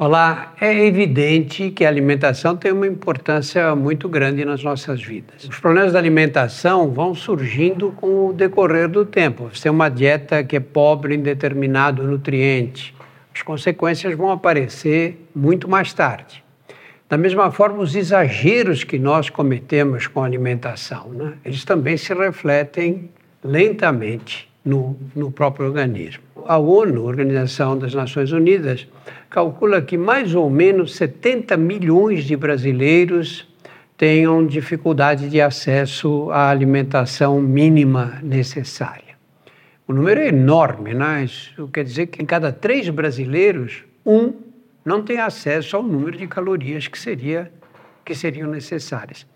Olá, é evidente que a alimentação tem uma importância muito grande nas nossas vidas. Os problemas da alimentação vão surgindo com o decorrer do tempo. Você tem uma dieta que é pobre em determinado nutriente, as consequências vão aparecer muito mais tarde. Da mesma forma, os exageros que nós cometemos com a alimentação, né, eles também se refletem lentamente no, no próprio organismo. A ONU, Organização das Nações Unidas, calcula que mais ou menos 70 milhões de brasileiros tenham dificuldade de acesso à alimentação mínima necessária. O número é enorme, né? Isso quer dizer que em cada três brasileiros, um não tem acesso ao número de calorias que, seria, que seriam necessárias.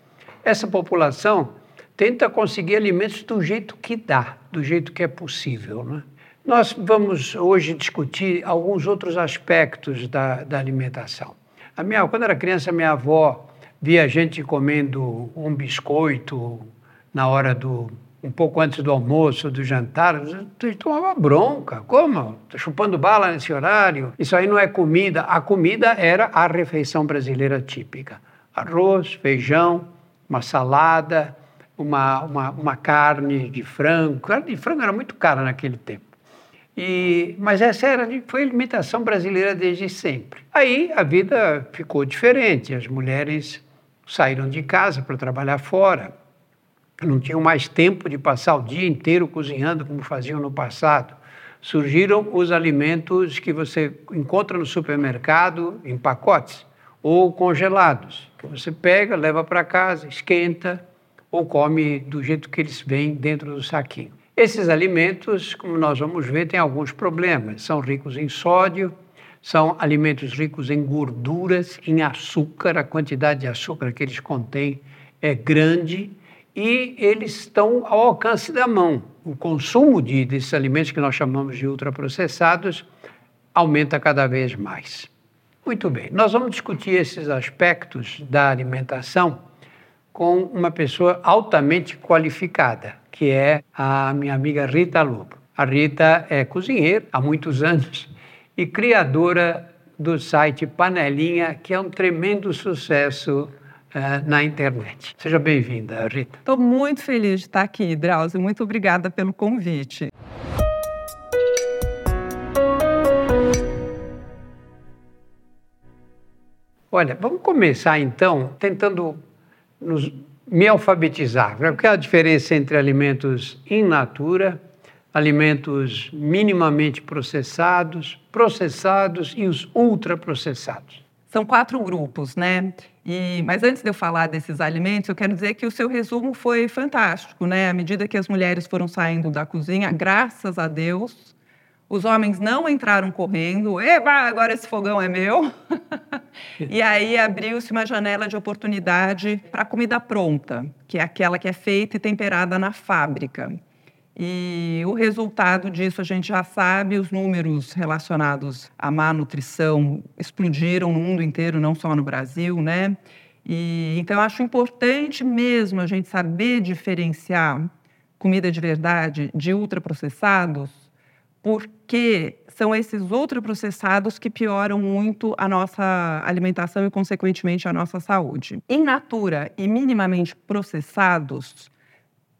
Essa população tenta conseguir alimentos do jeito que dá, do jeito que é possível. Né? Nós vamos hoje discutir alguns outros aspectos da, da alimentação. A minha, quando era criança, minha avó via a gente comendo um biscoito na hora do, um pouco antes do almoço, do jantar, tu tomava bronca. Como? Tô chupando bala nesse horário? Isso aí não é comida. A comida era a refeição brasileira típica: arroz, feijão, uma salada, uma, uma, uma carne de frango. Carne de frango era muito cara naquele tempo. E, mas essa era, foi a alimentação brasileira desde sempre. Aí a vida ficou diferente. As mulheres saíram de casa para trabalhar fora não tinham mais tempo de passar o dia inteiro cozinhando como faziam no passado. Surgiram os alimentos que você encontra no supermercado em pacotes ou congelados, que você pega, leva para casa, esquenta ou come do jeito que eles vêm dentro do saquinho. Esses alimentos, como nós vamos ver, têm alguns problemas. São ricos em sódio, são alimentos ricos em gorduras, em açúcar, a quantidade de açúcar que eles contêm é grande e eles estão ao alcance da mão. O consumo de, desses alimentos que nós chamamos de ultraprocessados aumenta cada vez mais. Muito bem, nós vamos discutir esses aspectos da alimentação com uma pessoa altamente qualificada, que é a minha amiga Rita Lobo. A Rita é cozinheira há muitos anos e criadora do site Panelinha, que é um tremendo sucesso uh, na internet. Seja bem-vinda, Rita. Estou muito feliz de estar aqui, Drauzio. Muito obrigada pelo convite. Olha, vamos começar então tentando nos, me alfabetizar. Qual é a diferença entre alimentos in natura, alimentos minimamente processados, processados e os ultraprocessados? São quatro grupos, né? E, mas antes de eu falar desses alimentos, eu quero dizer que o seu resumo foi fantástico, né? À medida que as mulheres foram saindo da cozinha, graças a Deus, os homens não entraram correndo, Eba, agora esse fogão é meu. e aí abriu-se uma janela de oportunidade para comida pronta, que é aquela que é feita e temperada na fábrica. E o resultado disso a gente já sabe, os números relacionados à má nutrição explodiram no mundo inteiro, não só no Brasil, né? E, então, eu acho importante mesmo a gente saber diferenciar comida de verdade de ultraprocessados, porque são esses ultraprocessados que pioram muito a nossa alimentação e, consequentemente, a nossa saúde. In natura e minimamente processados,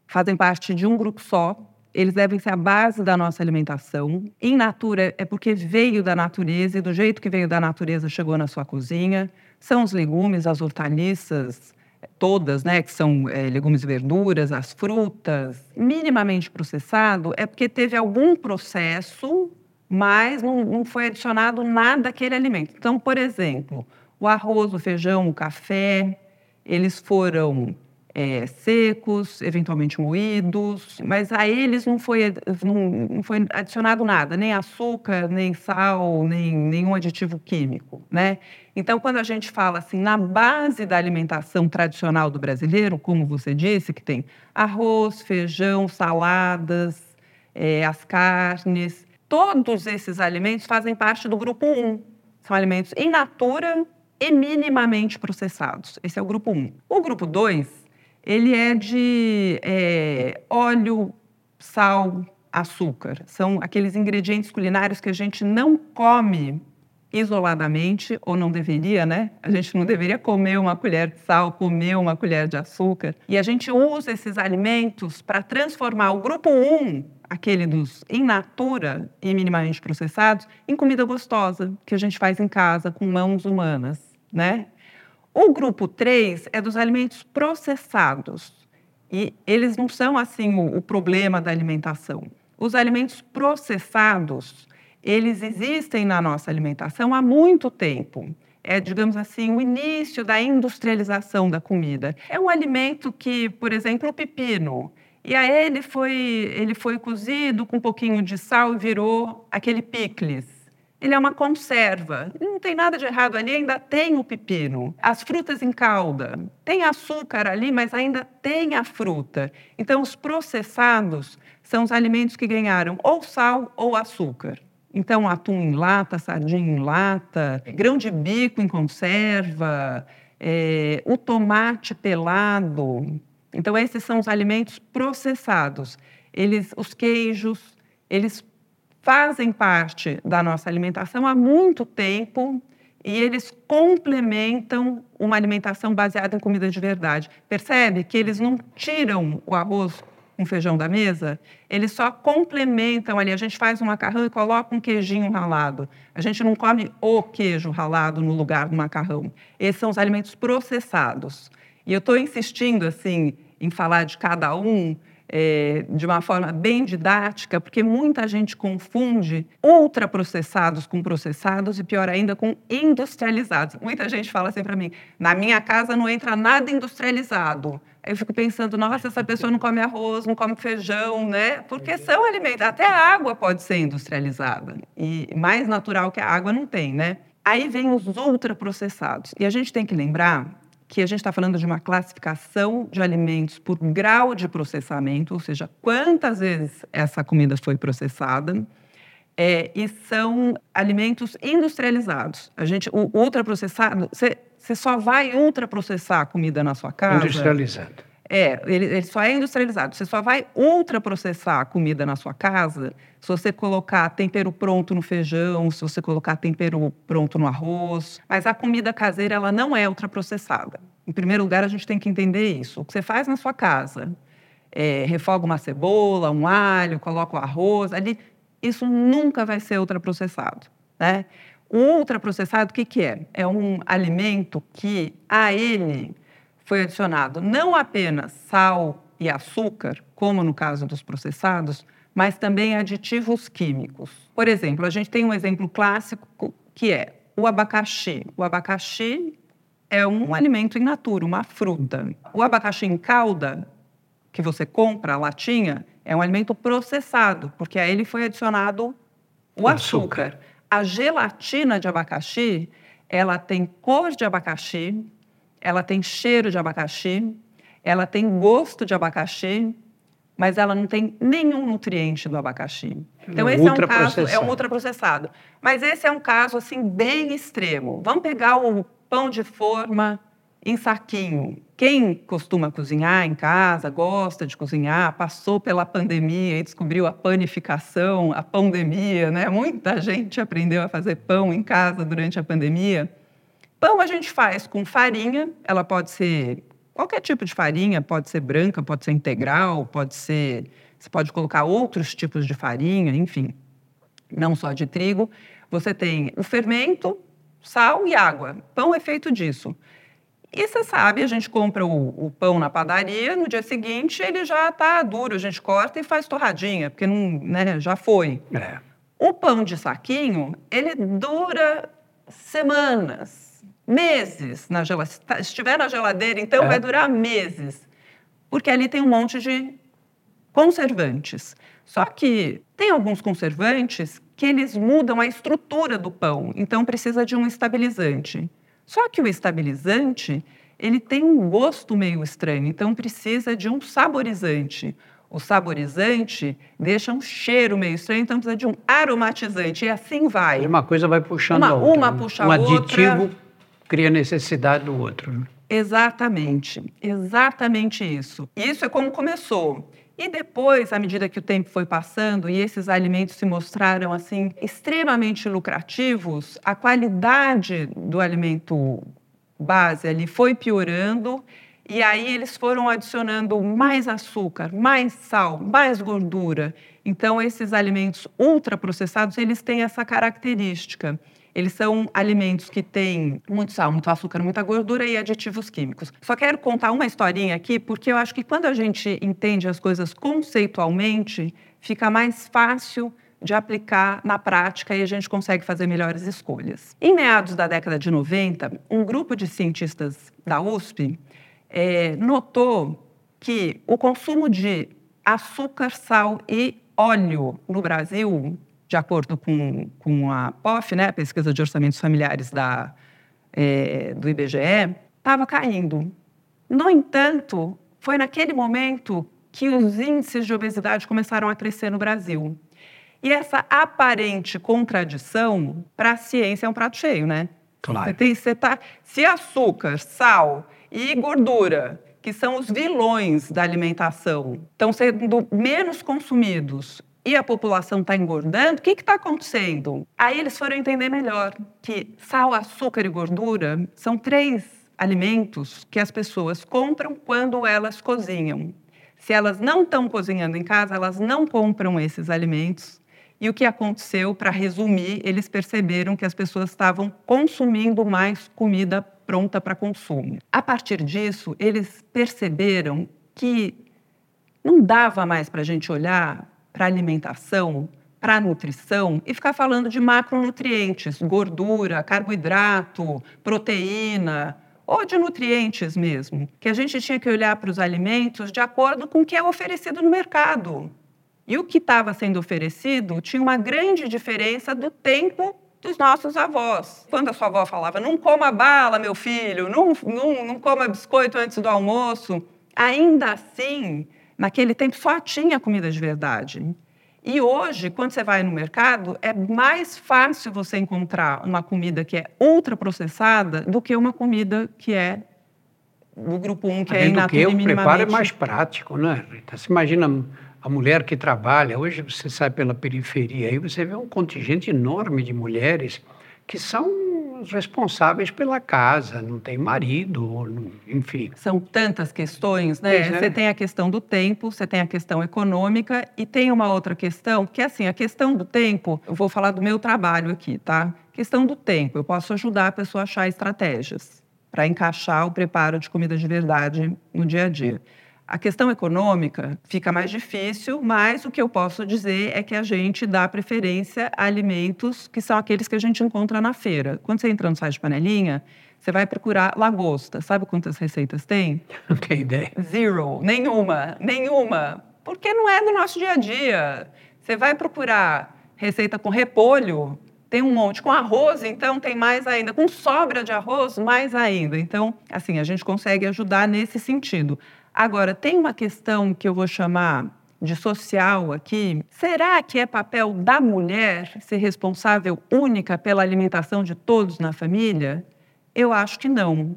fazem parte de um grupo só. Eles devem ser a base da nossa alimentação. In natura é porque veio da natureza e do jeito que veio da natureza chegou na sua cozinha. São os legumes, as hortaliças, todas, né, que são é, legumes e verduras, as frutas. Minimamente processado é porque teve algum processo, mas não, não foi adicionado nada àquele alimento. Então, por exemplo, o arroz, o feijão, o café, eles foram é, secos, eventualmente moídos, mas a eles não foi, não, não, foi adicionado nada, nem açúcar, nem sal, nem nenhum aditivo químico, né? Então, quando a gente fala assim, na base da alimentação tradicional do brasileiro, como você disse, que tem arroz, feijão, saladas, é, as carnes, todos esses alimentos fazem parte do grupo 1. São alimentos in natura e minimamente processados. Esse é o grupo 1. O grupo 2 ele é de é, óleo, sal, açúcar. São aqueles ingredientes culinários que a gente não come isoladamente, ou não deveria, né? A gente não deveria comer uma colher de sal, comer uma colher de açúcar. E a gente usa esses alimentos para transformar o grupo 1, aquele dos in natura e minimamente processados, em comida gostosa, que a gente faz em casa com mãos humanas, né? O grupo 3 é dos alimentos processados. E eles não são assim o, o problema da alimentação. Os alimentos processados, eles existem na nossa alimentação há muito tempo. É, digamos assim, o início da industrialização da comida. É um alimento que, por exemplo, o pepino. E aí ele foi, ele foi cozido com um pouquinho de sal e virou aquele picles. Ele é uma conserva. Não tem nada de errado ali, ainda tem o pepino. As frutas em calda. Tem açúcar ali, mas ainda tem a fruta. Então, os processados são os alimentos que ganharam ou sal ou açúcar. Então, atum em lata, sardinha em lata, grão de bico em conserva, é, o tomate pelado. Então, esses são os alimentos processados. Eles, os queijos, eles fazem parte da nossa alimentação há muito tempo e eles complementam uma alimentação baseada em comida de verdade. Percebe que eles não tiram o arroz com feijão da mesa, eles só complementam ali. A gente faz um macarrão e coloca um queijinho ralado. A gente não come o queijo ralado no lugar do macarrão. Esses são os alimentos processados. E eu estou insistindo assim em falar de cada um, é, de uma forma bem didática, porque muita gente confunde ultraprocessados com processados e, pior ainda, com industrializados. Muita gente fala assim para mim: na minha casa não entra nada industrializado. Aí eu fico pensando, nossa, essa pessoa não come arroz, não come feijão, né? Porque são alimentos. Até a água pode ser industrializada. E mais natural que a água não tem, né? Aí vem os ultraprocessados. E a gente tem que lembrar que a gente está falando de uma classificação de alimentos por grau de processamento, ou seja, quantas vezes essa comida foi processada, é, e são alimentos industrializados. A gente, o ultraprocessado, você, você só vai ultraprocessar a comida na sua casa. Industrializado. É, ele, ele, só é industrializado. Você só vai ultraprocessar a comida na sua casa se você colocar tempero pronto no feijão, se você colocar tempero pronto no arroz. Mas a comida caseira, ela não é ultraprocessada. Em primeiro lugar, a gente tem que entender isso. O que você faz na sua casa, é, refoga uma cebola, um alho, coloca o arroz, ali, isso nunca vai ser ultraprocessado, né? O ultraprocessado, o que, que é? É um alimento que a ele foi adicionado não apenas sal e açúcar, como no caso dos processados, mas também aditivos químicos. Por exemplo, a gente tem um exemplo clássico que é o abacaxi. O abacaxi é um alimento in natura, uma fruta. O abacaxi em calda, que você compra, a latinha, é um alimento processado, porque a ele foi adicionado o açúcar. açúcar. A gelatina de abacaxi, ela tem cor de abacaxi, ela tem cheiro de abacaxi, ela tem gosto de abacaxi, mas ela não tem nenhum nutriente do abacaxi. Então, esse é um caso, é um ultraprocessado. Mas esse é um caso, assim, bem extremo. Vamos pegar o pão de forma em saquinho. Quem costuma cozinhar em casa, gosta de cozinhar, passou pela pandemia e descobriu a panificação, a pandemia, né? Muita gente aprendeu a fazer pão em casa durante a pandemia. Pão a gente faz com farinha, ela pode ser qualquer tipo de farinha, pode ser branca, pode ser integral, pode ser. Você pode colocar outros tipos de farinha, enfim, não só de trigo. Você tem o fermento, sal e água. Pão é feito disso. E você sabe, a gente compra o, o, pão na padaria, no dia seguinte ele já está duro, a gente corta e faz torradinha, porque não, né, já foi. É. O pão de saquinho, ele dura semanas meses na geladeira. Se estiver na geladeira, então é. vai durar meses. Porque ali tem um monte de conservantes. Só que tem alguns conservantes que eles mudam a estrutura do pão, então precisa de um estabilizante. Só que o estabilizante, ele tem um gosto meio estranho, então precisa de um saborizante. O saborizante deixa um cheiro meio estranho, então precisa de um aromatizante, e assim vai. Uma coisa vai puxando uma, a outra. Uma né? puxa um a outra. Aditivo cria necessidade do outro. Né? Exatamente, exatamente isso. Isso é como começou. E depois, à medida que o tempo foi passando e esses alimentos se mostraram assim extremamente lucrativos, a qualidade do alimento base ali foi piorando e aí eles foram adicionando mais açúcar, mais sal, mais gordura. Então esses alimentos ultraprocessados, eles têm essa característica. Eles são alimentos que têm muito sal, muito açúcar, muita gordura e aditivos químicos. Só quero contar uma historinha aqui, porque eu acho que quando a gente entende as coisas conceitualmente, fica mais fácil de aplicar na prática e a gente consegue fazer melhores escolhas. Em meados da década de 90, um grupo de cientistas da USP é, notou que o consumo de açúcar, sal e óleo no Brasil de acordo com, com a POF, né, a Pesquisa de Orçamentos Familiares da, é, do IBGE, estava caindo. No entanto, foi naquele momento que os índices de obesidade começaram a crescer no Brasil. E essa aparente contradição, para a ciência, é um prato cheio, né? Claro. Você tem, você tá, se açúcar, sal e gordura, que são os vilões da alimentação, estão sendo menos consumidos e a população está engordando, o que está acontecendo? Aí eles foram entender melhor que sal, açúcar e gordura são três alimentos que as pessoas compram quando elas cozinham. Se elas não estão cozinhando em casa, elas não compram esses alimentos. E o que aconteceu, para resumir, eles perceberam que as pessoas estavam consumindo mais comida pronta para consumo. A partir disso, eles perceberam que não dava mais para a gente olhar para alimentação, para nutrição e ficar falando de macronutrientes, gordura, carboidrato, proteína, ou de nutrientes mesmo, que a gente tinha que olhar para os alimentos de acordo com o que é oferecido no mercado. E o que estava sendo oferecido tinha uma grande diferença do tempo dos nossos avós. Quando a sua avó falava, não coma bala, meu filho, não, não, não coma biscoito antes do almoço, ainda assim Naquele tempo só tinha comida de verdade. E hoje, quando você vai no mercado, é mais fácil você encontrar uma comida que é ultraprocessada do que uma comida que é do grupo 1, que é in natura que o preparo é mais prático, né, Rita? Você imagina a mulher que trabalha, hoje você sai pela periferia, aí você vê um contingente enorme de mulheres que são os responsáveis pela casa, não tem marido, enfim. São tantas questões, né? É. Você tem a questão do tempo, você tem a questão econômica e tem uma outra questão, que é assim, a questão do tempo, eu vou falar do meu trabalho aqui, tá? Questão do tempo, eu posso ajudar a pessoa a achar estratégias para encaixar o preparo de comida de verdade no dia a dia. A questão econômica fica mais difícil, mas o que eu posso dizer é que a gente dá preferência a alimentos que são aqueles que a gente encontra na feira. Quando você entra no site de panelinha, você vai procurar lagosta. Sabe quantas receitas tem? Não tenho ideia. Zero. Nenhuma. Nenhuma. Porque não é do nosso dia a dia. Você vai procurar receita com repolho, tem um monte. Com arroz, então, tem mais ainda. Com sobra de arroz, mais ainda. Então, assim, a gente consegue ajudar nesse sentido. Agora, tem uma questão que eu vou chamar de social aqui. Será que é papel da mulher ser responsável única pela alimentação de todos na família? Eu acho que não.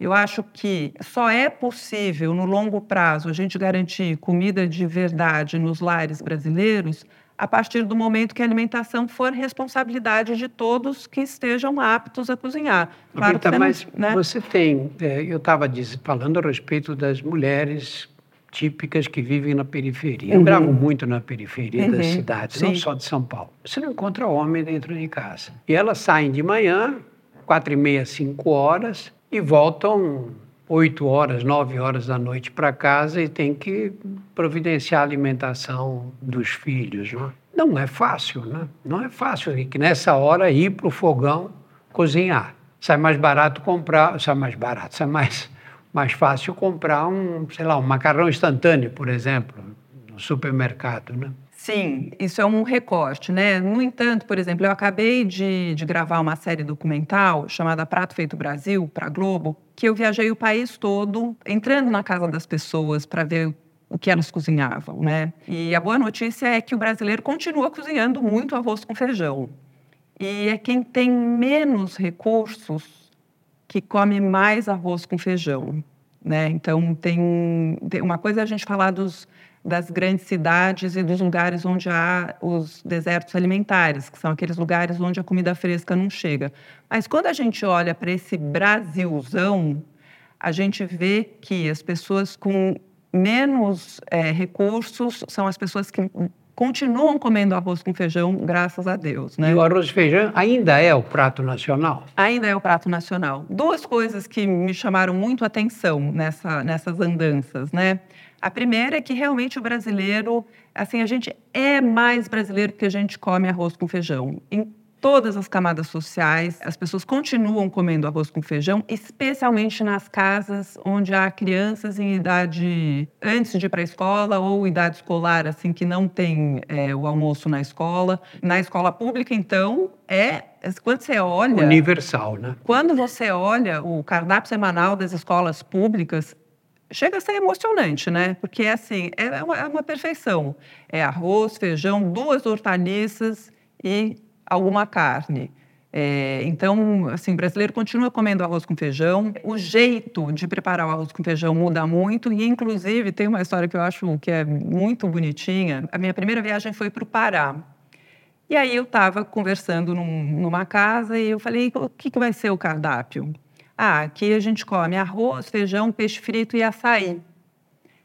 Eu acho que só é possível, no longo prazo, a gente garantir comida de verdade nos lares brasileiros a partir do momento que a alimentação for responsabilidade de todos que estejam aptos a cozinhar. Claro Rita, você mas né? você tem, é, eu estava falando a respeito das mulheres típicas que vivem na periferia. Uhum. Eu gravo muito na periferia uhum. das cidades, Sim. não só de São Paulo. Você não encontra homem dentro de casa. E elas saem de manhã, quatro e meia, cinco horas, e voltam oito horas, nove horas da noite para casa e tem que providenciar a alimentação dos filhos. Não, é? não é fácil, né? Não é fácil que nessa hora ir para o fogão cozinhar. Sai mais barato comprar, sai mais barato, sai mais, mais fácil comprar um, sei lá, um macarrão instantâneo, por exemplo, no supermercado, né? Sim, isso é um recorte, né? No entanto, por exemplo, eu acabei de, de gravar uma série documental chamada Prato Feito Brasil, para Globo, que eu viajei o país todo, entrando na casa das pessoas para ver o que elas cozinhavam, né? E a boa notícia é que o brasileiro continua cozinhando muito arroz com feijão. E é quem tem menos recursos que come mais arroz com feijão, né? Então tem, tem uma coisa é a gente falar dos das grandes cidades e dos lugares onde há os desertos alimentares, que são aqueles lugares onde a comida fresca não chega. Mas quando a gente olha para esse Brasilzão, a gente vê que as pessoas com menos é, recursos são as pessoas que continuam comendo arroz com feijão, graças a Deus. Né? E o arroz e feijão ainda é o prato nacional? Ainda é o prato nacional. Duas coisas que me chamaram muito a atenção nessa, nessas andanças, né? A primeira é que realmente o brasileiro, assim, a gente é mais brasileiro que a gente come arroz com feijão. Em todas as camadas sociais, as pessoas continuam comendo arroz com feijão, especialmente nas casas onde há crianças em idade antes de ir para a escola ou idade escolar, assim, que não tem é, o almoço na escola. Na escola pública, então, é quando você olha. Universal, né? Quando você olha o cardápio semanal das escolas públicas, chega a ser emocionante, né? Porque assim, é uma, é uma perfeição. É arroz, feijão, duas hortaliças e alguma carne. É, então, assim, o brasileiro continua comendo arroz com feijão. O jeito de preparar o arroz com feijão muda muito e, inclusive, tem uma história que eu acho que é muito bonitinha. A minha primeira viagem foi para o Pará. E aí eu estava conversando num, numa casa e eu falei, o que, que vai ser o cardápio? Ah, aqui a gente come arroz, feijão, peixe frito e açaí.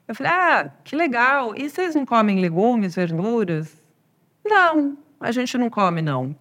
Eu falei, ah, que legal. E vocês não comem legumes, verduras? Não, a gente não come, não.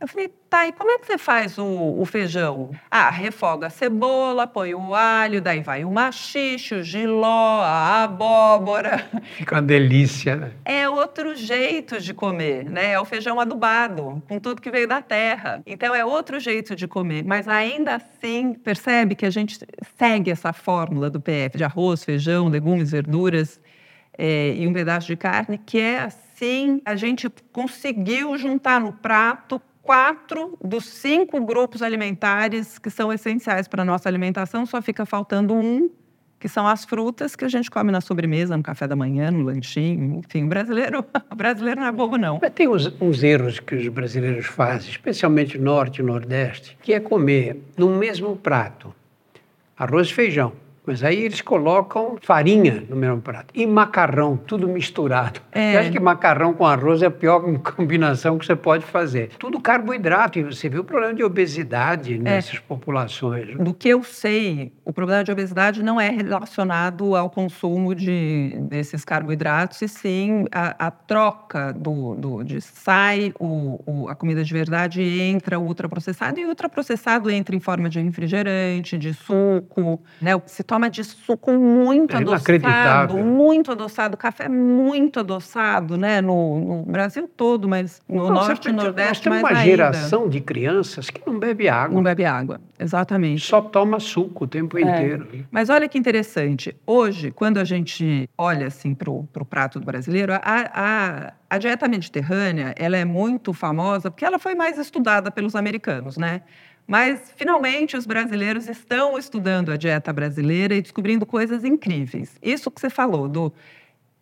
Eu falei, tá, e como é que você faz o, o, feijão? Ah, refoga a cebola, põe o alho, daí vai o machixe, o giló, a abóbora. Fica uma delícia, né? É outro jeito de comer, né? É o feijão adubado, com tudo que veio da terra. Então é outro jeito de comer, mas ainda assim, percebe que a gente segue essa fórmula do PF de arroz, feijão, legumes, verduras é, e um pedaço de carne, que é assim, a gente conseguiu juntar no prato quatro dos cinco grupos alimentares que são essenciais para a nossa alimentação, só fica faltando um, que são as frutas que a gente come na sobremesa, no café da manhã, no lanchinho. Enfim, o brasileiro, o brasileiro não é bobo, não. Mas tem uns, uns erros que os brasileiros fazem, especialmente norte e nordeste, que é comer no mesmo prato arroz e feijão mas aí eles colocam farinha no mesmo prato e macarrão, tudo misturado. É. Eu acho que macarrão com arroz é a pior combinação que você pode fazer. Tudo carboidrato, e você viu o problema de obesidade é. nessas populações. Do que eu sei, o problema de obesidade não é relacionado ao consumo de, desses carboidratos, e sim a, a troca do, do, de sai o, o, a comida de verdade e entra o ultraprocessado, e o ultraprocessado entra em forma de refrigerante, de suco, né? Se toma de suco muito é adoçado, muito adoçado, café muito adoçado, né? No, no Brasil todo, mas no não, norte e nordeste mais ainda. uma geração de crianças que não bebe água. Não bebe água, exatamente. Só toma suco o tempo é. inteiro. Mas olha que interessante. Hoje, quando a gente olha assim para o prato do brasileiro, a, a, a dieta mediterrânea ela é muito famosa porque ela foi mais estudada pelos americanos, né? Mas, finalmente, os brasileiros estão estudando a dieta brasileira e descobrindo coisas incríveis. Isso que você falou, do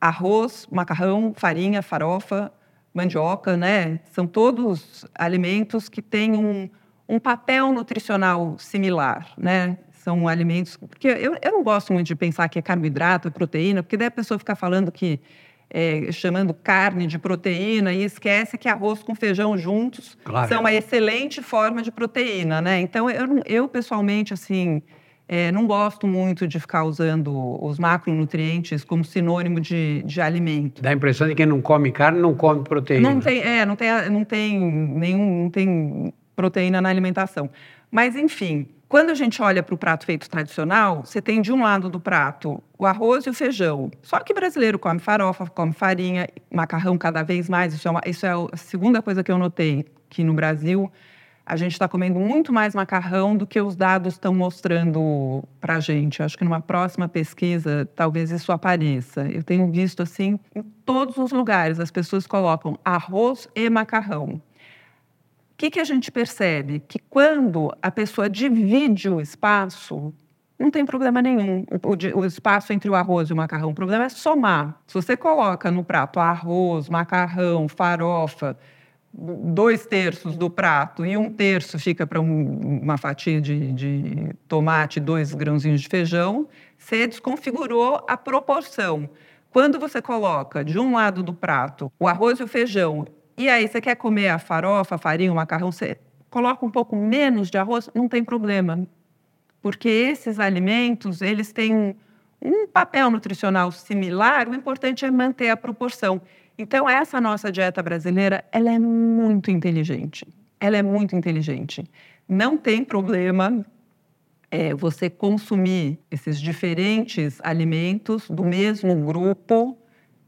arroz, macarrão, farinha, farofa, mandioca, né? São todos alimentos que têm um, um papel nutricional similar, né? São alimentos... Porque eu, eu não gosto muito de pensar que é carboidrato, é proteína, porque daí a pessoa fica falando que é, chamando carne de proteína e esquece que arroz com feijão juntos claro. são uma excelente forma de proteína, né? Então, eu, eu pessoalmente, assim, é, não gosto muito de ficar usando os macronutrientes como sinônimo de, de alimento. Dá a impressão de que quem não come carne não come proteína. Não tem, é, não tem, não tem nenhum, não tem proteína na alimentação. Mas, enfim, quando a gente olha para o prato feito tradicional, você tem de um lado do prato o arroz e o feijão. Só que brasileiro come farofa, come farinha, macarrão cada vez mais. Isso é, uma, isso é a segunda coisa que eu notei, que no Brasil a gente está comendo muito mais macarrão do que os dados estão mostrando para a gente. Eu acho que numa próxima pesquisa, talvez isso apareça. Eu tenho visto assim, em todos os lugares, as pessoas colocam arroz e macarrão. O que, que a gente percebe? Que quando a pessoa divide o espaço, não tem problema nenhum o, o, espaço entre o arroz e o macarrão. O problema é somar. Se você coloca no prato arroz, macarrão, farofa, dois terços do prato e um terço fica para um, uma fatia de, de tomate, dois grãozinhos de feijão, você desconfigurou a proporção. Quando você coloca de um lado do prato o arroz e o feijão, e aí você quer comer a farofa, a farinha, o macarrão, você coloca um pouco menos de arroz, não tem problema. Porque esses alimentos, eles têm um papel nutricional similar, o importante é manter a proporção. Então, essa nossa dieta brasileira, ela é muito inteligente. Ela é muito inteligente. Não tem problema é, você consumir esses diferentes alimentos do mesmo grupo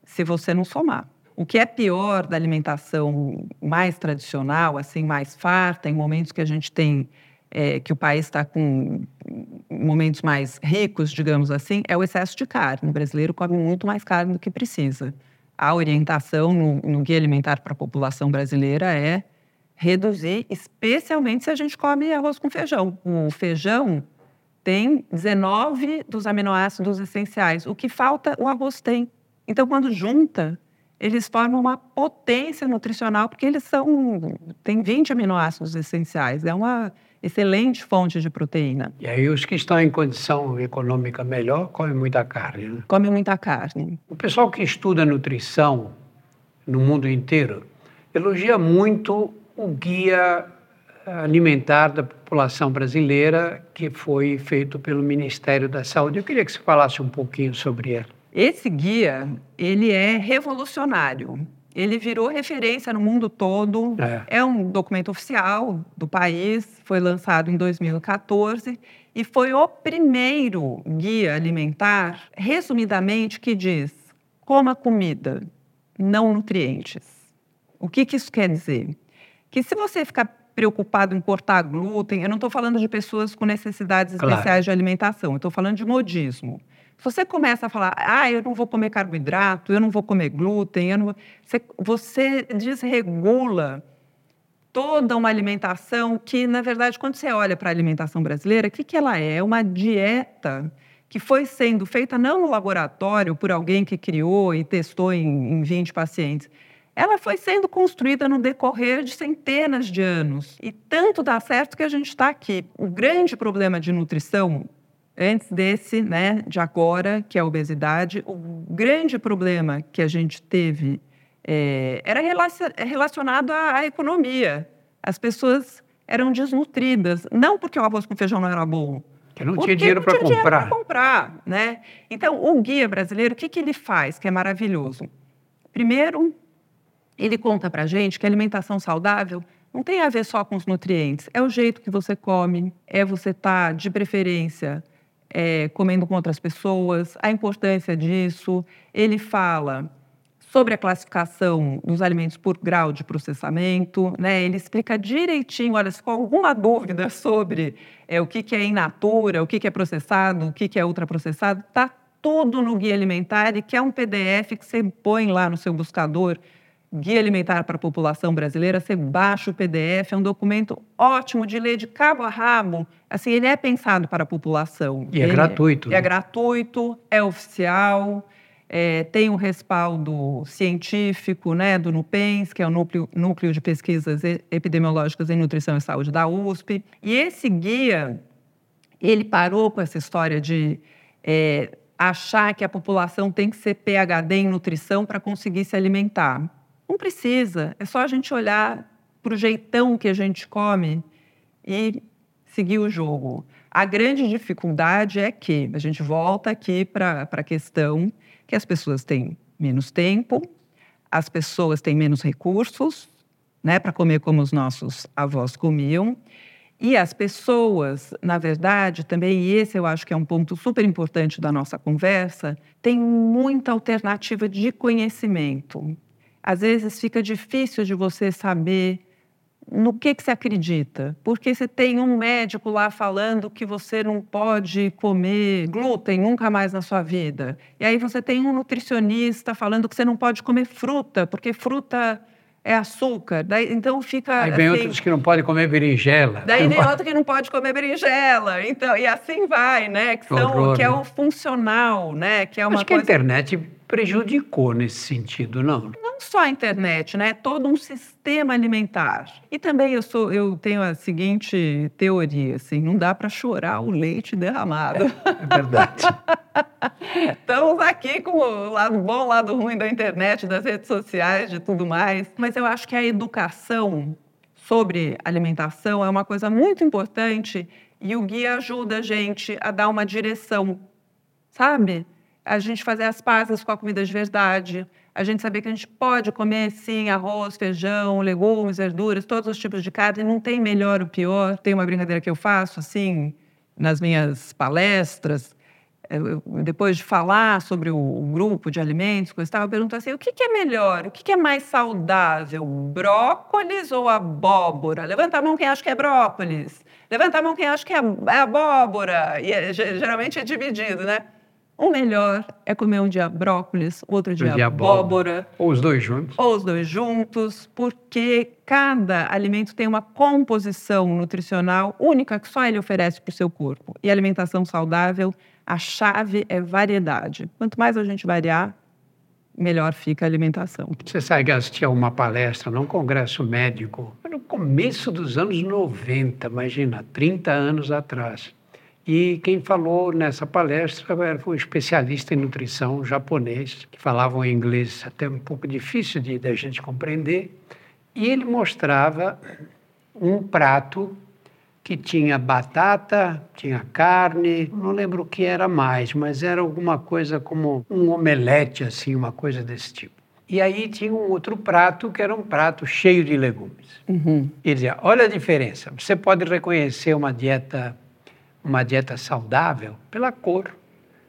se você não somar. O que é pior da alimentação mais tradicional, assim, mais farta, em momentos que a gente tem é, que o país está com momentos mais ricos, digamos assim, é o excesso de carne. O brasileiro come muito mais carne do que precisa. A orientação no, no guia alimentar para a população brasileira é reduzir, especialmente se a gente come arroz com feijão. O feijão tem 19 dos aminoácidos essenciais. O que falta, o arroz tem. Então, quando junta, eles formam uma potência nutricional, porque eles são. têm 20 aminoácidos essenciais. É uma excelente fonte de proteína. E aí, os que estão em condição econômica melhor comem muita carne. Né? Comem muita carne. O pessoal que estuda nutrição no mundo inteiro elogia muito o guia alimentar da população brasileira que foi feito pelo Ministério da Saúde. Eu queria que você falasse um pouquinho sobre ele. Esse guia, ele é revolucionário. Ele virou referência no mundo todo. É. é um documento oficial do país, foi lançado em 2014 e foi o primeiro guia alimentar, resumidamente, que diz: coma comida, não nutrientes. O que, que isso quer dizer? Que se você ficar preocupado em cortar glúten, eu não estou falando de pessoas com necessidades claro. especiais de alimentação, eu estou falando de modismo. Você começa a falar, ah, eu não vou comer carboidrato, eu não vou comer glúten, eu não você, você desregula toda uma alimentação que, na verdade, quando você olha para a alimentação brasileira, o que, que ela é? É uma dieta que foi sendo feita não no laboratório por alguém que criou e testou em, em 20 pacientes. Ela foi sendo construída no decorrer de centenas de anos. E tanto dá certo que a gente está aqui. O grande problema de nutrição antes desse, né, de agora, que é a obesidade, o grande problema que a gente teve é, era relacionado à, à, economia. As pessoas eram desnutridas, não porque o arroz com feijão não era bom. Que não tinha dinheiro para comprar. comprar, né? Então, o guia brasileiro, o que, que ele faz, que é maravilhoso? Primeiro, ele conta para gente que a alimentação saudável não tem a ver só com os nutrientes. É o jeito que você come, é você estar, tá, de preferência, é, comendo com outras pessoas, a importância disso. Ele fala sobre a classificação dos alimentos por grau de processamento, né? Ele explica direitinho, olha, se com alguma dúvida sobre é, o que, que é in natura, o que, que é processado, o que, que é ultraprocessado, está tudo no Guia Alimentar e que é um PDF que você põe lá no seu buscador Guia Alimentar para a População Brasileira, você baixa o PDF, é um documento ótimo de ler de cabo a rabo. Assim, ele é pensado para a população. E é ele gratuito. É, né? é gratuito, é oficial, é, tem um respaldo científico né, do NUPENS, que é o Núcleo, Núcleo de Pesquisas Epidemiológicas em Nutrição e Saúde da USP. E esse guia, ele parou com essa história de é, achar que a população tem que ser PhD em nutrição para conseguir se alimentar. Não precisa, é só a gente olhar para o jeitão que a gente come e seguir o jogo. A grande dificuldade é que a gente volta aqui para a questão que as pessoas têm menos tempo, as pessoas têm menos recursos né, para comer como os nossos avós comiam. E as pessoas, na verdade, também, e esse eu acho que é um ponto super importante da nossa conversa, têm muita alternativa de conhecimento às vezes fica difícil de você saber no que, que você acredita, porque você tem um médico lá falando que você não pode comer glúten nunca mais na sua vida. E aí você tem um nutricionista falando que você não pode comer fruta, porque fruta é açúcar. Daí, então fica. Aí vem assim, outros que não podem comer berinjela. Daí vem outro que não pode comer berinjela. Então, e assim vai, né? Que, são, que é o funcional, né? Que é uma Acho coisa... que a internet prejudicou nesse sentido, não? Não só a internet, né? Todo um sistema alimentar. E também eu sou, eu tenho a seguinte teoria, assim, não dá para chorar o leite derramado. É, é verdade. Estamos aqui com o lado bom, o lado ruim da internet, das redes sociais, de tudo mais. Mas eu acho que a educação sobre alimentação é uma coisa muito importante e o guia ajuda a gente a dar uma direção, sabe? A gente fazer as pazes com a comida de verdade, a gente saber que a gente pode comer, sim, arroz, feijão, legumes, verduras, todos os tipos de carne, não tem melhor ou pior. Tem uma brincadeira que eu faço, assim, nas minhas palestras, eu, depois de falar sobre o, grupo de alimentos, eu estava perguntando assim: o que, que é melhor? O que, que, é mais saudável? Brócolis ou abóbora? Levanta a mão quem acha que é brócolis. Levanta a mão quem acha que é, é abóbora. E é, geralmente é dividido, né? O melhor é comer um dia brócolis, outro dia, dia abóbora. Ou os dois juntos. Ou os dois juntos, porque cada alimento tem uma composição nutricional única que só ele oferece para o seu corpo. E alimentação saudável a chave é variedade. Quanto mais a gente variar, melhor fica a alimentação. Você sabe que assisti a uma palestra num congresso médico no começo dos anos 90, imagina, 30 anos atrás. E quem falou nessa palestra foi um especialista em nutrição japonês, que falava um inglês até um pouco difícil de da gente compreender. E ele mostrava um prato que tinha batata, tinha carne, não lembro o que era mais, mas era alguma coisa como um omelete, assim, uma coisa desse tipo. E aí tinha um outro prato que era um prato cheio de legumes. Uhum. Ele dizia: olha a diferença. Você pode reconhecer uma dieta, uma dieta saudável pela cor.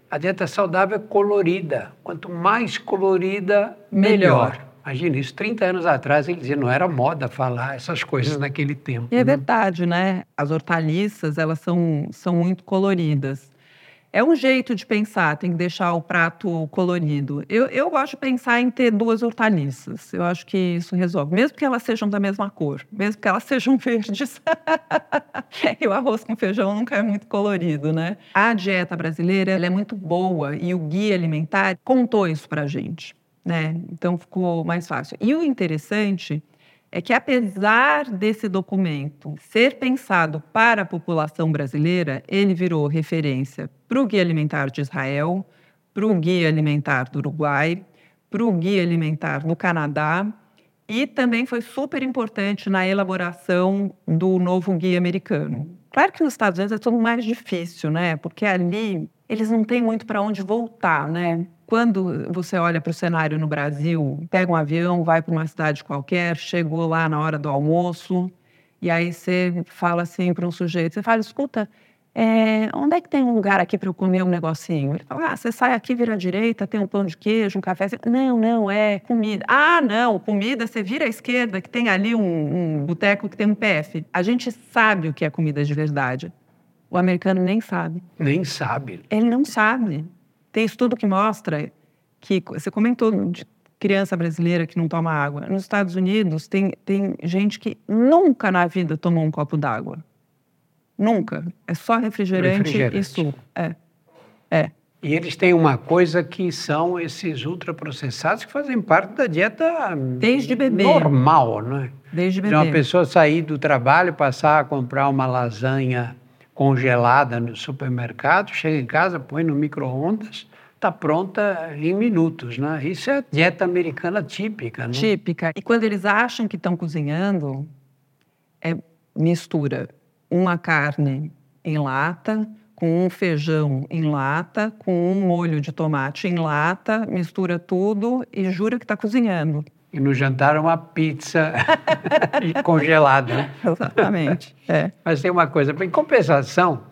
A dieta saudável é colorida. Quanto mais colorida, melhor. melhor. Imagina, isso 30 anos atrás, ele dizia, não era moda falar essas coisas naquele tempo. E é né? verdade, né? As hortaliças, elas são, são muito coloridas. É um jeito de pensar, tem que deixar o prato colorido. Eu, eu gosto de pensar em ter duas hortaliças. Eu acho que isso resolve. Mesmo que elas sejam da mesma cor, mesmo que elas sejam verdes. e o arroz com feijão nunca é muito colorido, né? A dieta brasileira é muito boa e o guia alimentar contou isso pra gente né? Então ficou mais fácil. E o interessante é que, apesar desse documento ser pensado para a população brasileira, ele virou referência para o Guia Alimentar de Israel, para o Guia Alimentar do Uruguai, para o Guia Alimentar do Canadá e também foi super importante na elaboração do novo Guia Americano. Claro que nos Estados Unidos é tudo mais difícil, né? Porque ali eles não têm muito para onde voltar, né? Quando você olha para o cenário no Brasil, pega um avião, vai para uma cidade qualquer, chegou lá na hora do almoço, e aí você fala assim para um sujeito, você fala, escuta, é, onde é que tem um lugar aqui para eu comer um negocinho? Ele fala, ah, você sai aqui, vira à direita, tem um pão de queijo, um café. Não, não, é comida. Ah, não, comida, você vira à esquerda, que tem ali um, um boteco que tem um PF. A gente sabe o que é comida de verdade. O americano nem sabe. Nem sabe. Ele não sabe. Tem estudo que mostra que você comentou de criança brasileira que não toma água. Nos Estados Unidos tem, tem gente que nunca na vida tomou um copo d'água. Nunca. É só refrigerante, refrigerante. e suco. É. É. E eles têm uma coisa que são esses ultraprocessados que fazem parte da dieta Desde bebê. normal, né? Desde bebê. De uma pessoa sair do trabalho, passar a comprar uma lasanha congelada no supermercado, chega em casa, põe no micro-ondas, está pronta em minutos, né? Isso é dieta americana típica, né? Típica. E quando eles acham que estão cozinhando, é mistura uma carne em lata com um feijão em lata, com um molho de tomate em lata, mistura tudo e jura que está cozinhando. E no jantar uma pizza congelada. Né? Exatamente. É. Mas tem uma coisa, em compensação,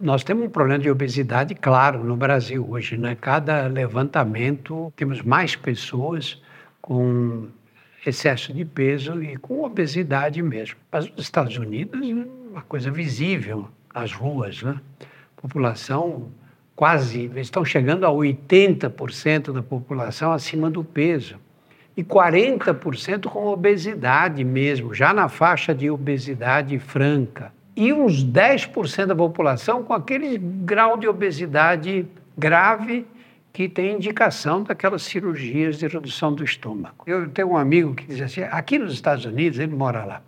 nós temos um problema de obesidade claro no Brasil hoje. Né? Cada levantamento temos mais pessoas com excesso de peso e com obesidade mesmo. Mas nos Estados Unidos é uma coisa visível nas ruas, né? População quase, estão chegando a 80% da população acima do peso e 40% com obesidade mesmo, já na faixa de obesidade franca. E uns 10% da população com aquele grau de obesidade grave que tem indicação daquelas cirurgias de redução do estômago. Eu tenho um amigo que diz assim: aqui nos Estados Unidos, ele mora lá,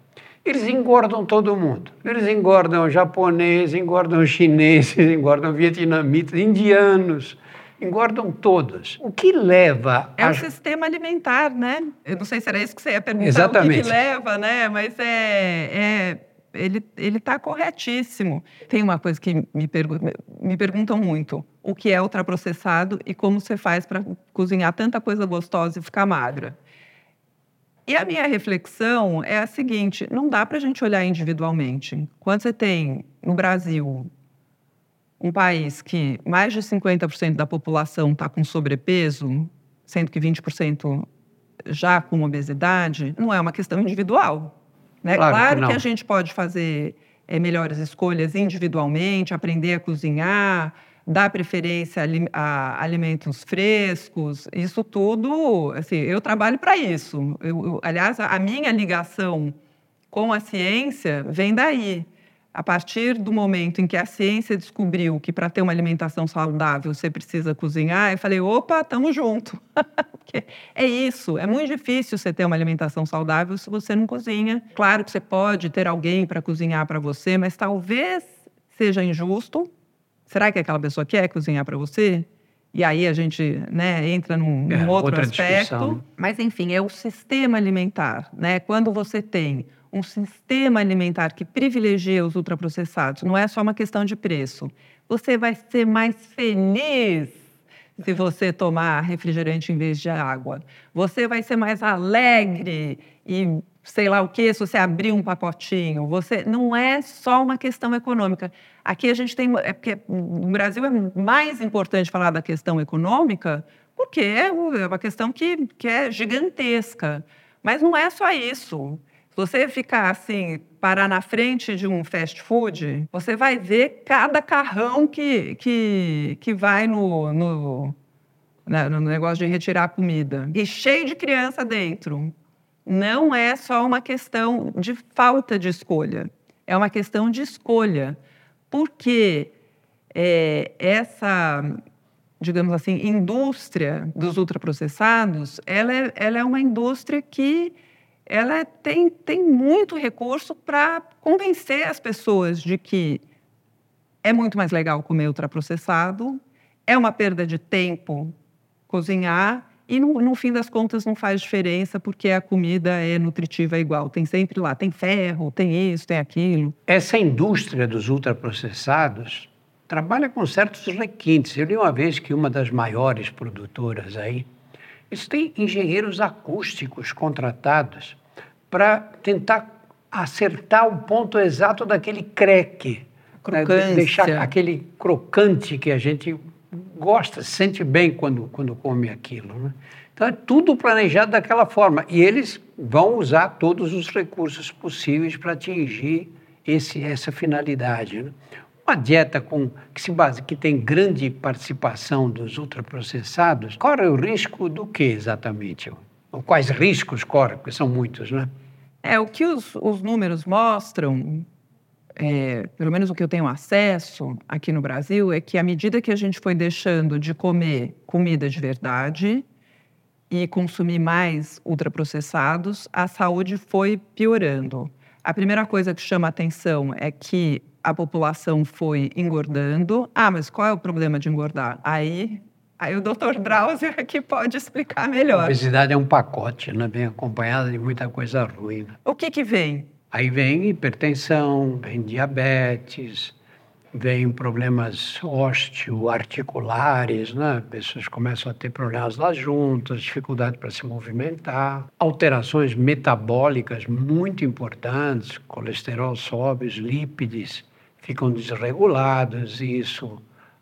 eles engordam todo mundo. Eles engordam japonês, engordam chineses, engordam vietnamitas, indianos, engordam todos. O que leva É a... o sistema alimentar, né? Eu não sei se era isso que você ia perguntar. Exatamente. O que, que leva, né? Mas é, é ele está corretíssimo. Tem uma coisa que me, pergu me perguntam muito: o que é ultraprocessado e como você faz para cozinhar tanta coisa gostosa e ficar magra? E a minha reflexão é a seguinte: não dá para a gente olhar individualmente. Quando você tem no Brasil um país que mais de 50% da população está com sobrepeso, sendo que 20% já com obesidade, não é uma questão individual. Né? Claro, claro que, que, a gente pode fazer é, melhores escolhas individualmente, aprender a cozinhar, dar preferência a, alimentos frescos, isso tudo, assim, eu trabalho para isso. Eu, eu, aliás, a minha ligação com a ciência vem daí. A partir do momento em que a ciência descobriu que para ter uma alimentação saudável você precisa cozinhar, eu falei: opa, estamos junto. é isso, é muito difícil você ter uma alimentação saudável se você não cozinha. Claro que você pode ter alguém para cozinhar para você, mas talvez seja injusto. Será que aquela pessoa quer cozinhar para você? E aí a gente né, entra num, é, num outro aspecto. Discussão. Mas, enfim, é o sistema alimentar. Né? Quando você tem um sistema alimentar que privilegia os ultraprocessados, não é só uma questão de preço. Você vai ser mais feliz se você tomar refrigerante em vez de água. Você vai ser mais alegre e sei lá o que se você abrir um pacotinho. Você não é só uma questão econômica. Aqui a gente tem é porque no Brasil é mais importante falar da questão econômica porque é uma questão que, que é gigantesca. Mas não é só isso você ficar assim, parar na frente de um fast food, você vai ver cada carrão que, que, que vai no, no, né, no negócio de retirar a comida. E cheio de criança dentro. Não é só uma questão de falta de escolha, é uma questão de escolha. Porque é, essa, digamos assim, indústria dos ultraprocessados, ela é, ela é uma indústria que ela tem, tem muito recurso para convencer as pessoas de que é muito mais legal comer ultraprocessado, é uma perda de tempo cozinhar e no, no, fim das contas não faz diferença porque a comida é nutritiva igual. Tem sempre lá, tem ferro, tem isso, tem aquilo. Essa indústria dos ultraprocessados trabalha com certos requintes. Eu li uma vez que uma das maiores produtoras aí, eles têm engenheiros acústicos contratados para tentar acertar o ponto exato daquele creque. Né? Deixar aquele crocante que a gente gosta, sente bem quando, quando come aquilo. Né? Então é tudo planejado daquela forma. E eles vão usar todos os recursos possíveis para atingir esse, essa finalidade. Né? Uma dieta com, que se base, que tem grande participação dos ultraprocessados, corre o risco do que exatamente? Quais riscos corre? Porque são muitos, né? É, o que os, os números mostram, é, pelo menos o que eu tenho acesso aqui no Brasil, é que à medida que a gente foi deixando de comer comida de verdade e consumir mais ultraprocessados, a saúde foi piorando. A primeira coisa que chama atenção é que a população foi engordando. Ah, mas qual é o problema de engordar? Aí Aí o doutor Drauzio é que pode explicar melhor. A obesidade é um pacote, né? vem acompanhada de muita coisa ruim. Né? O que, que vem? Aí vem hipertensão, vem diabetes, vem problemas osteoarticulares, né? Pessoas começam a ter problemas nas juntas, dificuldade para se movimentar, alterações metabólicas muito importantes, colesterol sobe, os lípides ficam desregulados e isso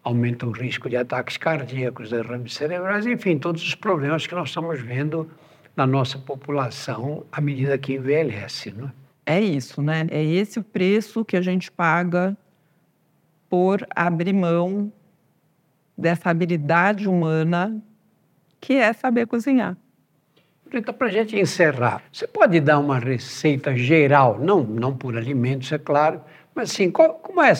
aumenta o risco de ataques cardíacos, derrames cerebrais, enfim, todos os problemas que nós estamos vendo na nossa população à medida que envelhece. Não é? é isso, né? É esse o preço que a gente paga por abrir mão dessa habilidade humana que é saber cozinhar. Então, para a gente encerrar, você pode dar uma receita geral, não, não por alimentos, é claro, mas assim, qual, como é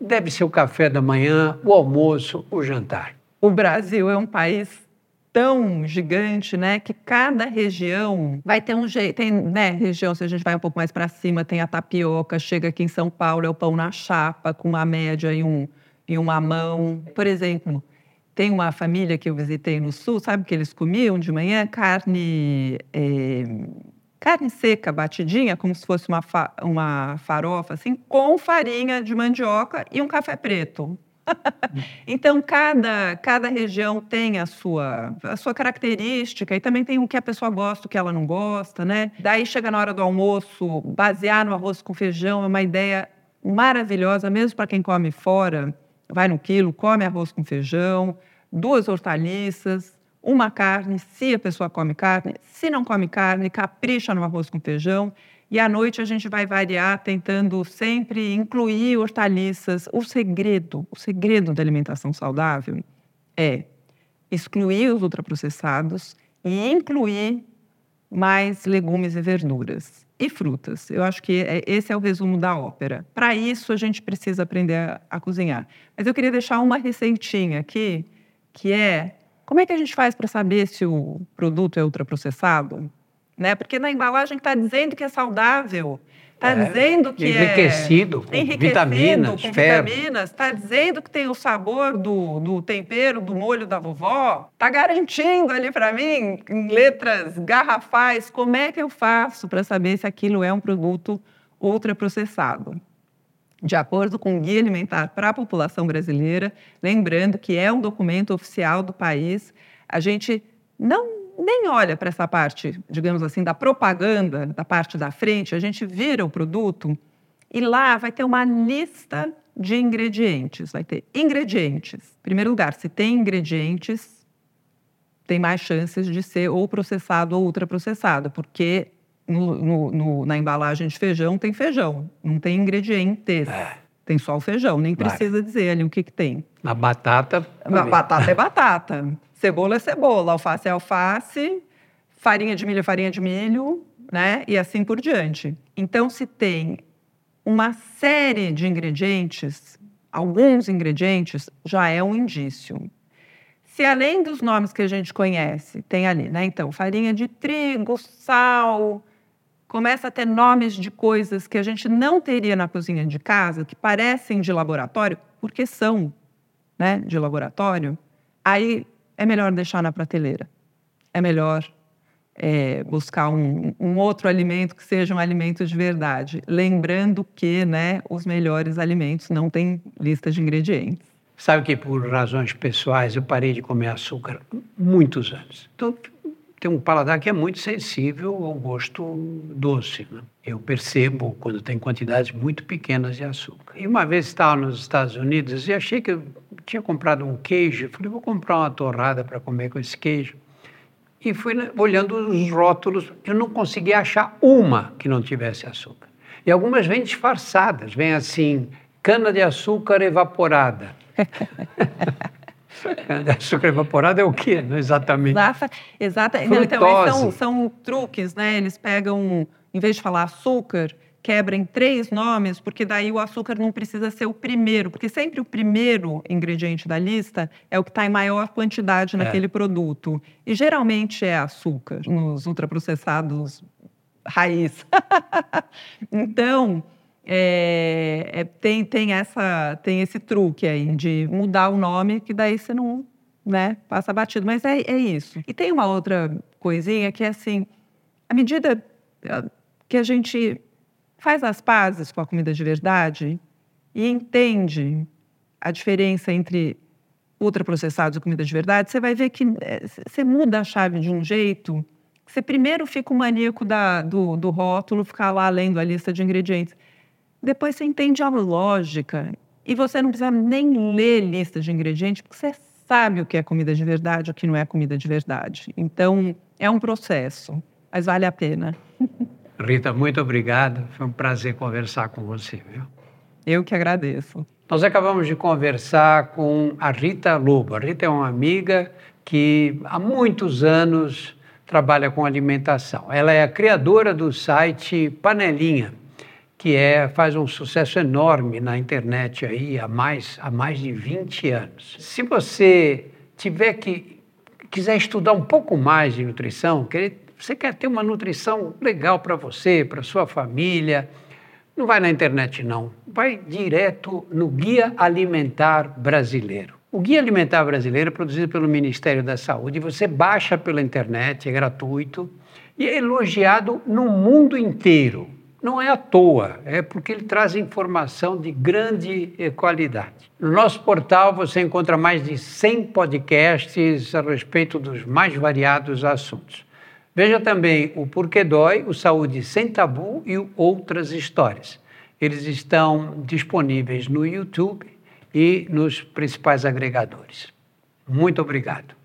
deve ser o café da manhã, o almoço, o jantar. o Brasil é um país tão gigante, né, que cada região vai ter um jeito. Tem, né, região, se a gente vai um pouco mais para cima, tem a tapioca, chega aqui em São Paulo, é o pão na chapa, com uma média e, um, e uma mão. Por exemplo, tem uma família que eu visitei no sul, sabe que eles comiam de manhã? Carne. É, carne seca, batidinha, como se fosse uma, fa uma farofa, assim, com farinha de mandioca e um café preto. então, cada, cada região tem a sua, a sua característica e também tem o que a pessoa gosta, o que ela não gosta, né? Daí chega na hora do almoço, basear no arroz com feijão é uma ideia maravilhosa, mesmo para quem come fora, vai no quilo, come arroz com feijão, duas hortaliças, uma carne, se a pessoa come carne, se não come carne, capricha no arroz com feijão. E à noite a gente vai variar, tentando sempre incluir hortaliças. O segredo, o segredo da alimentação saudável é excluir os ultraprocessados e incluir mais legumes e verduras e frutas. Eu acho que é, esse é o resumo da ópera. Para isso, a gente precisa aprender a, a, cozinhar. Mas eu queria deixar uma receitinha aqui, que é como é que a gente faz para saber se o produto é ultraprocessado? né? Porque na embalagem está dizendo que é saudável, está é, dizendo que enriquecido, é enriquecido, vitaminas, com vitaminas, está dizendo que tem o sabor do, do tempero, do molho da vovó, está garantindo ali para mim, em letras garrafais, como é que eu faço para saber se aquilo é um produto ultraprocessado? De acordo com o Guia Alimentar para a População Brasileira, lembrando que é um documento oficial do país, a gente não nem olha para essa parte, digamos assim, da propaganda, da parte da frente, a gente vira o produto e lá vai ter uma lista de ingredientes. Vai ter ingredientes. Em primeiro lugar, se tem ingredientes, tem mais chances de ser ou processado ou ultraprocessado, porque no, no, no, na embalagem de feijão tem feijão, não tem ingredientes. É. Tem só o feijão, nem precisa dizer ali o que, que tem. Na batata. Na batata é batata. Cebola é cebola, alface é alface, farinha de milho é farinha de milho, né? E assim por diante. Então, se tem uma série de ingredientes, alguns ingredientes, já é um indício. Se além dos nomes que a gente conhece, tem ali, né? Então, farinha de trigo, sal, começa a ter nomes de coisas que a gente não teria na cozinha de casa, que parecem de laboratório, porque são, né, de laboratório. Aí é melhor deixar na prateleira. É melhor é, buscar um, um, outro alimento que seja um alimento de verdade. Lembrando que né, os melhores alimentos não têm lista de ingredientes. Sabe que por razões pessoais eu parei de comer açúcar muitos anos. Então, tem um paladar que é muito sensível ao gosto doce. Né? Eu percebo quando tem quantidades muito pequenas de açúcar. E uma vez estava nos Estados Unidos e achei que tinha comprado um queijo, falei, vou comprar uma torrada para comer com esse queijo. E fui olhando os rótulos, eu não conseguia achar uma que não tivesse açúcar. E algumas vêm disfarçadas, vêm assim, cana de açúcar evaporada. açúcar evaporada é o quê? Não exatamente. Exata, exata. Não, então, são, são truques, né? Eles pegam, em vez de falar açúcar, quebra em três nomes, porque daí o açúcar não precisa ser o primeiro, porque sempre o primeiro ingrediente da lista é o que está em maior quantidade é. naquele é. produto. E geralmente é açúcar, nos ultraprocessados raiz. então, é, é, tem, tem, essa, tem esse truque aí de mudar o nome, que daí você não né, passa batido. Mas é, é isso. E tem uma outra coisinha que é assim, à medida que a gente faz as pazes com a comida de verdade e entende a diferença entre ultraprocessados e comida de verdade, você vai ver que eh, você muda a chave de um jeito você primeiro fica o maníaco da, do, do rótulo, ficar lá lendo a lista de ingredientes. Depois você entende a lógica e você não precisa nem ler lista de ingredientes, porque você sabe o que é comida de verdade e o que não é comida de verdade. Então, é um processo, mas vale a pena. Rita, muito obrigado. Foi um prazer conversar com você, viu? Eu que agradeço. Nós acabamos de conversar com a Rita Lobo. A Rita é uma amiga que há muitos anos trabalha com alimentação. Ela é a criadora do site Panelinha, que é, faz um sucesso enorme na internet aí há mais, há mais de 20 anos. Se você tiver que quiser estudar um pouco mais de nutrição, querer, você quer ter uma nutrição legal para você, para sua família, não vai na internet não, vai direto no Guia Alimentar Brasileiro. O Guia Alimentar Brasileiro é produzido pelo Ministério da Saúde, você baixa pela internet, é gratuito e é elogiado no mundo inteiro. Não é à toa, é porque ele traz informação de grande qualidade. No nosso portal você encontra mais de 100 podcasts a respeito dos mais variados assuntos. Veja também o Porquê Dói, o Saúde Sem Tabu e outras histórias. Eles estão disponíveis no YouTube e nos principais agregadores. Muito obrigado.